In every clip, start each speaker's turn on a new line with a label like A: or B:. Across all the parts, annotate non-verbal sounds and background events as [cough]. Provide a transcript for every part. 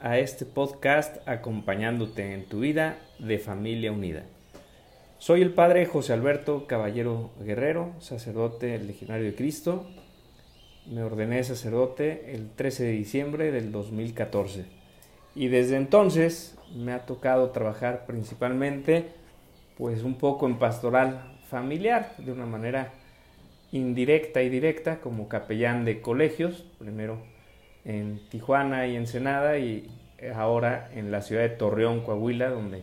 A: a este podcast acompañándote en tu vida de familia unida. Soy el padre José Alberto Caballero Guerrero, sacerdote legionario de Cristo. Me ordené sacerdote el 13 de diciembre del 2014 y desde entonces me ha tocado trabajar principalmente pues un poco en pastoral familiar de una manera indirecta y directa como capellán de colegios, primero en Tijuana y Ensenada y ahora en la ciudad de Torreón, Coahuila, donde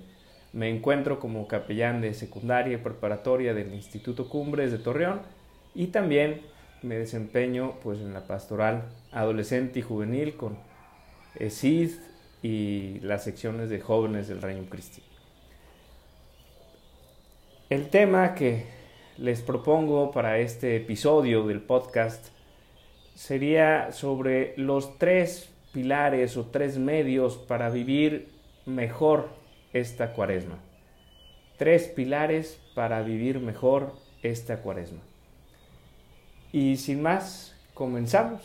A: me encuentro como capellán de secundaria y preparatoria del Instituto Cumbres de Torreón y también me desempeño pues en la pastoral adolescente y juvenil con ESID y las secciones de jóvenes del Reino Cristo. El tema que les propongo para este episodio del podcast sería sobre los tres pilares o tres medios para vivir mejor esta cuaresma. Tres pilares para vivir mejor esta cuaresma. Y sin más, comenzamos.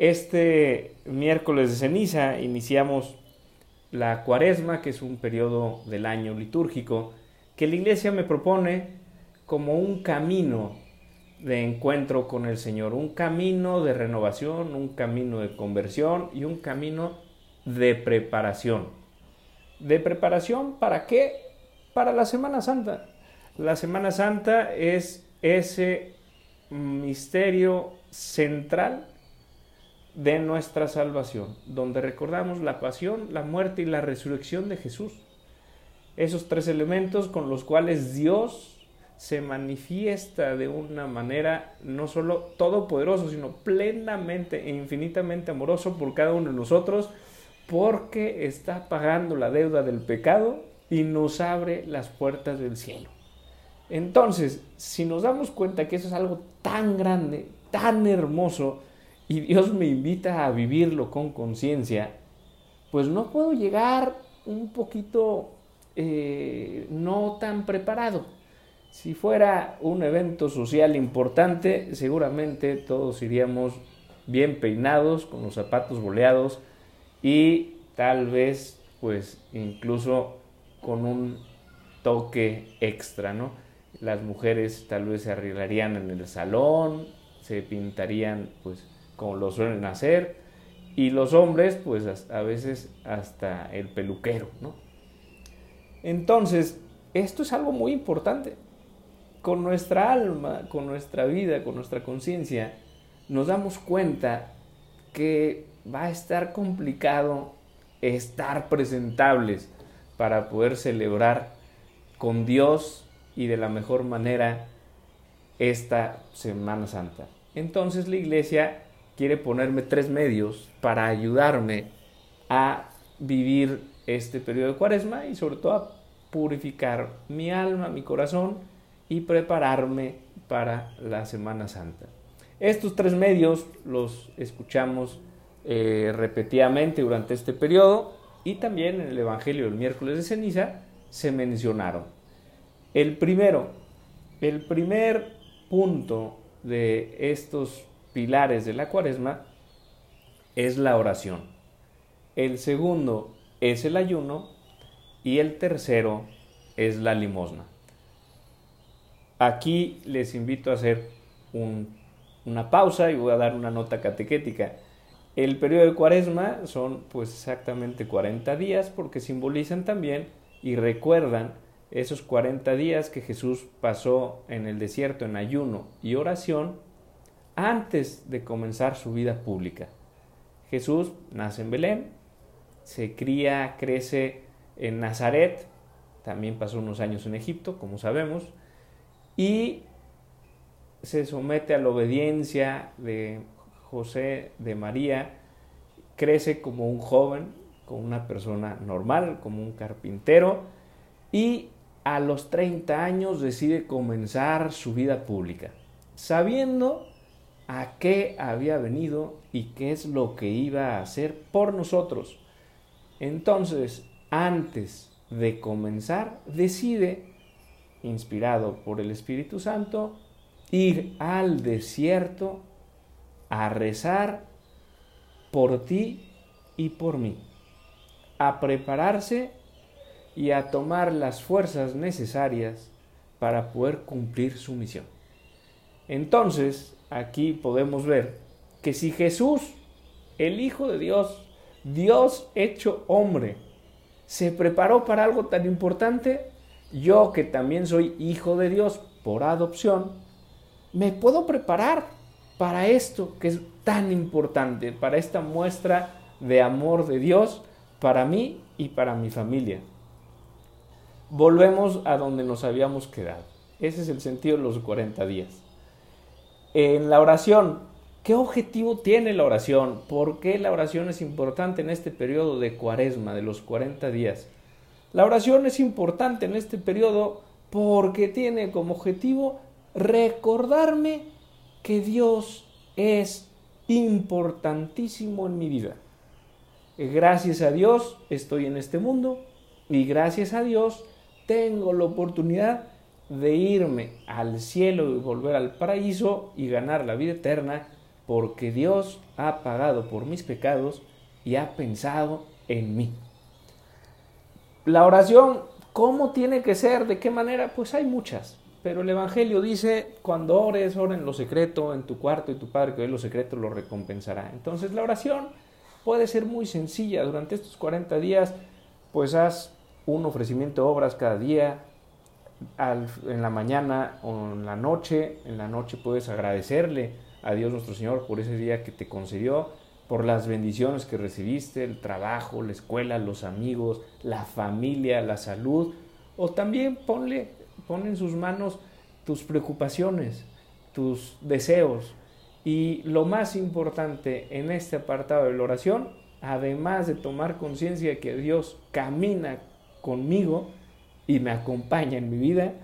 A: Este miércoles de ceniza iniciamos la cuaresma, que es un periodo del año litúrgico, que la iglesia me propone como un camino de encuentro con el Señor, un camino de renovación, un camino de conversión y un camino de preparación. ¿De preparación para qué? Para la Semana Santa. La Semana Santa es ese misterio central de nuestra salvación, donde recordamos la pasión, la muerte y la resurrección de Jesús. Esos tres elementos con los cuales Dios se manifiesta de una manera no solo todopoderoso, sino plenamente e infinitamente amoroso por cada uno de nosotros, porque está pagando la deuda del pecado y nos abre las puertas del cielo. Entonces, si nos damos cuenta que eso es algo tan grande, tan hermoso, y Dios me invita a vivirlo con conciencia, pues no puedo llegar un poquito eh, no tan preparado si fuera un evento social importante, seguramente todos iríamos bien peinados, con los zapatos boleados y tal vez pues incluso con un toque extra, ¿no? Las mujeres tal vez se arreglarían en el salón, se pintarían pues como lo suelen hacer y los hombres pues a veces hasta el peluquero, ¿no? Entonces, esto es algo muy importante con nuestra alma, con nuestra vida, con nuestra conciencia, nos damos cuenta que va a estar complicado estar presentables para poder celebrar con Dios y de la mejor manera esta Semana Santa. Entonces la iglesia quiere ponerme tres medios para ayudarme a vivir este periodo de cuaresma y sobre todo a purificar mi alma, mi corazón y prepararme para la Semana Santa. Estos tres medios los escuchamos eh, repetidamente durante este periodo y también en el Evangelio del miércoles de ceniza se mencionaron. El primero, el primer punto de estos pilares de la cuaresma es la oración. El segundo es el ayuno y el tercero es la limosna. Aquí les invito a hacer una pausa y voy a dar una nota catequética. El periodo de cuaresma son pues exactamente 40 días porque simbolizan también y recuerdan esos 40 días que Jesús pasó en el desierto en ayuno y oración antes de comenzar su vida pública. Jesús nace en Belén, se cría, crece en Nazaret, también pasó unos años en Egipto, como sabemos, y se somete a la obediencia de José de María, crece como un joven como una persona normal, como un carpintero, y a los 30 años decide comenzar su vida pública, sabiendo a qué había venido y qué es lo que iba a hacer por nosotros. Entonces, antes de comenzar, decide, inspirado por el Espíritu Santo, ir al desierto a rezar por ti y por mí, a prepararse y a tomar las fuerzas necesarias para poder cumplir su misión. Entonces, aquí podemos ver que si Jesús, el Hijo de Dios, Dios hecho hombre, se preparó para algo tan importante, yo que también soy hijo de Dios por adopción, me puedo preparar para esto que es tan importante, para esta muestra de amor de Dios para mí y para mi familia. Volvemos a donde nos habíamos quedado. Ese es el sentido de los 40 días. En la oración, ¿qué objetivo tiene la oración? ¿Por qué la oración es importante en este periodo de cuaresma, de los 40 días? La oración es importante en este periodo porque tiene como objetivo recordarme que Dios es importantísimo en mi vida. Gracias a Dios estoy en este mundo y gracias a Dios tengo la oportunidad de irme al cielo y volver al paraíso y ganar la vida eterna porque Dios ha pagado por mis pecados y ha pensado en mí. La oración, ¿cómo tiene que ser? ¿De qué manera? Pues hay muchas. Pero el Evangelio dice, cuando ores, ora en lo secreto, en tu cuarto, y tu Padre que lo secreto lo recompensará. Entonces la oración puede ser muy sencilla. Durante estos 40 días, pues haz un ofrecimiento de obras cada día, en la mañana o en la noche. En la noche puedes agradecerle a Dios nuestro Señor por ese día que te concedió, por las bendiciones que recibiste, el trabajo, la escuela, los amigos, la familia, la salud. O también ponle Pon en sus manos tus preocupaciones, tus deseos. Y lo más importante en este apartado de la oración, además de tomar conciencia de que Dios camina conmigo y me acompaña en mi vida,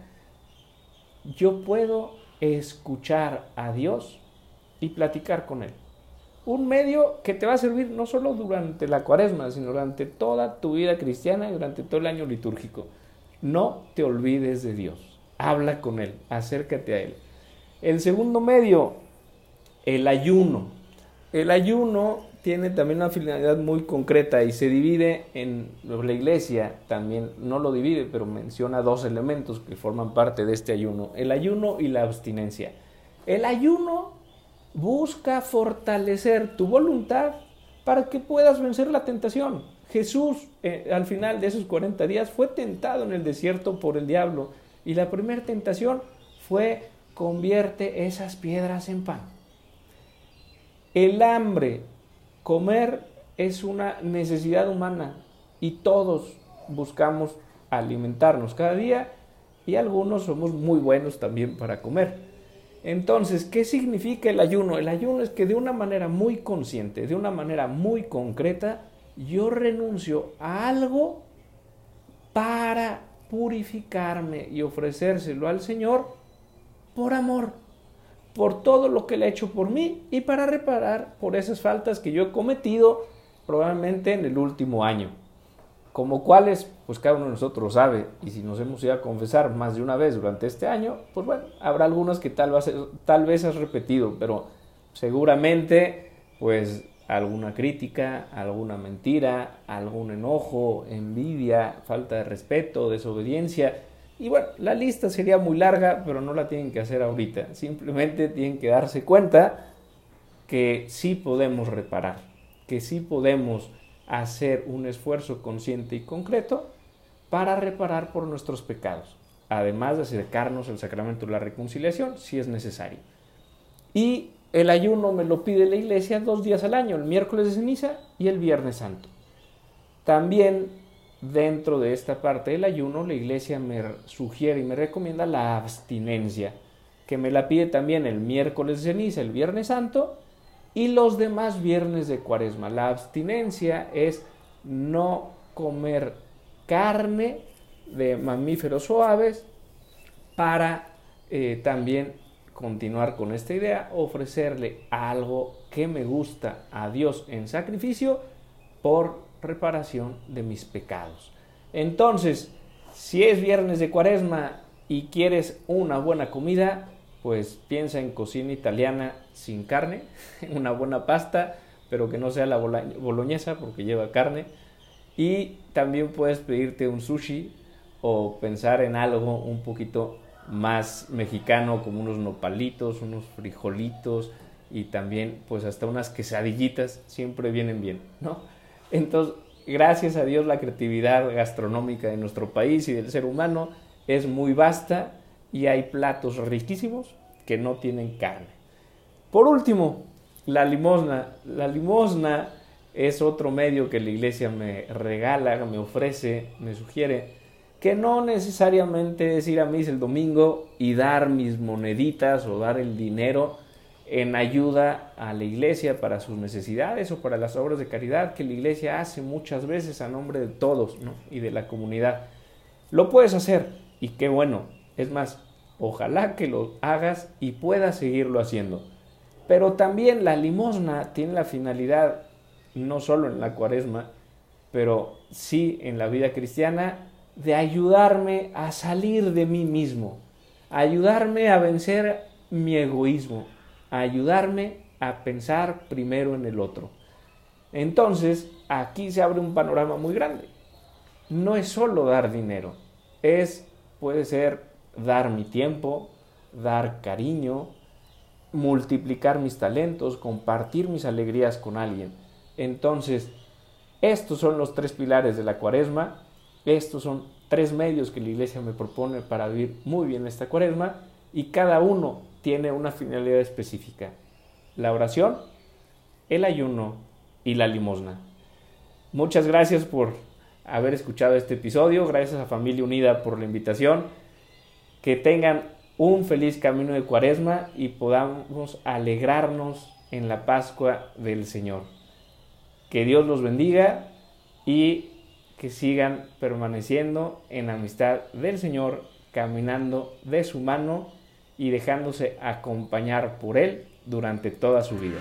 A: yo puedo escuchar a Dios y platicar con Él. Un medio que te va a servir no solo durante la cuaresma, sino durante toda tu vida cristiana y durante todo el año litúrgico. No te olvides de Dios. Habla con Él, acércate a Él. El segundo medio, el ayuno. El ayuno tiene también una finalidad muy concreta y se divide en la iglesia también no lo divide pero menciona dos elementos que forman parte de este ayuno el ayuno y la abstinencia el ayuno busca fortalecer tu voluntad para que puedas vencer la tentación Jesús eh, al final de esos 40 días fue tentado en el desierto por el diablo y la primera tentación fue convierte esas piedras en pan. El hambre, comer es una necesidad humana y todos buscamos alimentarnos cada día y algunos somos muy buenos también para comer. Entonces, ¿qué significa el ayuno? El ayuno es que de una manera muy consciente, de una manera muy concreta, yo renuncio a algo para purificarme y ofrecérselo al Señor por amor, por todo lo que Él ha hecho por mí y para reparar por esas faltas que yo he cometido probablemente en el último año. Como cuáles, pues cada uno de nosotros sabe, y si nos hemos ido a confesar más de una vez durante este año, pues bueno, habrá algunos que tal vez, tal vez has repetido, pero seguramente pues alguna crítica, alguna mentira, algún enojo, envidia, falta de respeto, desobediencia. Y bueno, la lista sería muy larga, pero no la tienen que hacer ahorita. Simplemente tienen que darse cuenta que sí podemos reparar, que sí podemos hacer un esfuerzo consciente y concreto para reparar por nuestros pecados, además de acercarnos al sacramento de la reconciliación si es necesario. Y el ayuno me lo pide la iglesia dos días al año, el miércoles de ceniza y el viernes santo. También dentro de esta parte del ayuno, la iglesia me sugiere y me recomienda la abstinencia, que me la pide también el miércoles de ceniza, el viernes santo y los demás viernes de cuaresma. La abstinencia es no comer carne de mamíferos suaves para eh, también continuar con esta idea, ofrecerle algo que me gusta a Dios en sacrificio por reparación de mis pecados. Entonces, si es viernes de cuaresma y quieres una buena comida, pues piensa en cocina italiana sin carne, [laughs] una buena pasta, pero que no sea la boloñesa porque lleva carne. Y también puedes pedirte un sushi o pensar en algo un poquito más mexicano como unos nopalitos, unos frijolitos y también pues hasta unas quesadillitas siempre vienen bien, ¿no? Entonces, gracias a Dios la creatividad gastronómica de nuestro país y del ser humano es muy vasta y hay platos riquísimos que no tienen carne. Por último, la limosna. La limosna es otro medio que la iglesia me regala, me ofrece, me sugiere que no necesariamente es ir a misa el domingo y dar mis moneditas o dar el dinero en ayuda a la iglesia para sus necesidades o para las obras de caridad que la iglesia hace muchas veces a nombre de todos y de la comunidad. Lo puedes hacer y qué bueno. Es más, ojalá que lo hagas y puedas seguirlo haciendo. Pero también la limosna tiene la finalidad, no solo en la cuaresma, pero sí en la vida cristiana, de ayudarme a salir de mí mismo, ayudarme a vencer mi egoísmo, ayudarme a pensar primero en el otro. Entonces, aquí se abre un panorama muy grande. No es solo dar dinero, es, puede ser dar mi tiempo, dar cariño, multiplicar mis talentos, compartir mis alegrías con alguien. Entonces, estos son los tres pilares de la cuaresma estos son tres medios que la iglesia me propone para vivir muy bien esta cuaresma y cada uno tiene una finalidad específica. La oración, el ayuno y la limosna. Muchas gracias por haber escuchado este episodio, gracias a Familia Unida por la invitación. Que tengan un feliz camino de cuaresma y podamos alegrarnos en la Pascua del Señor. Que Dios los bendiga y que sigan permaneciendo en amistad del Señor, caminando de su mano y dejándose acompañar por Él durante toda su vida.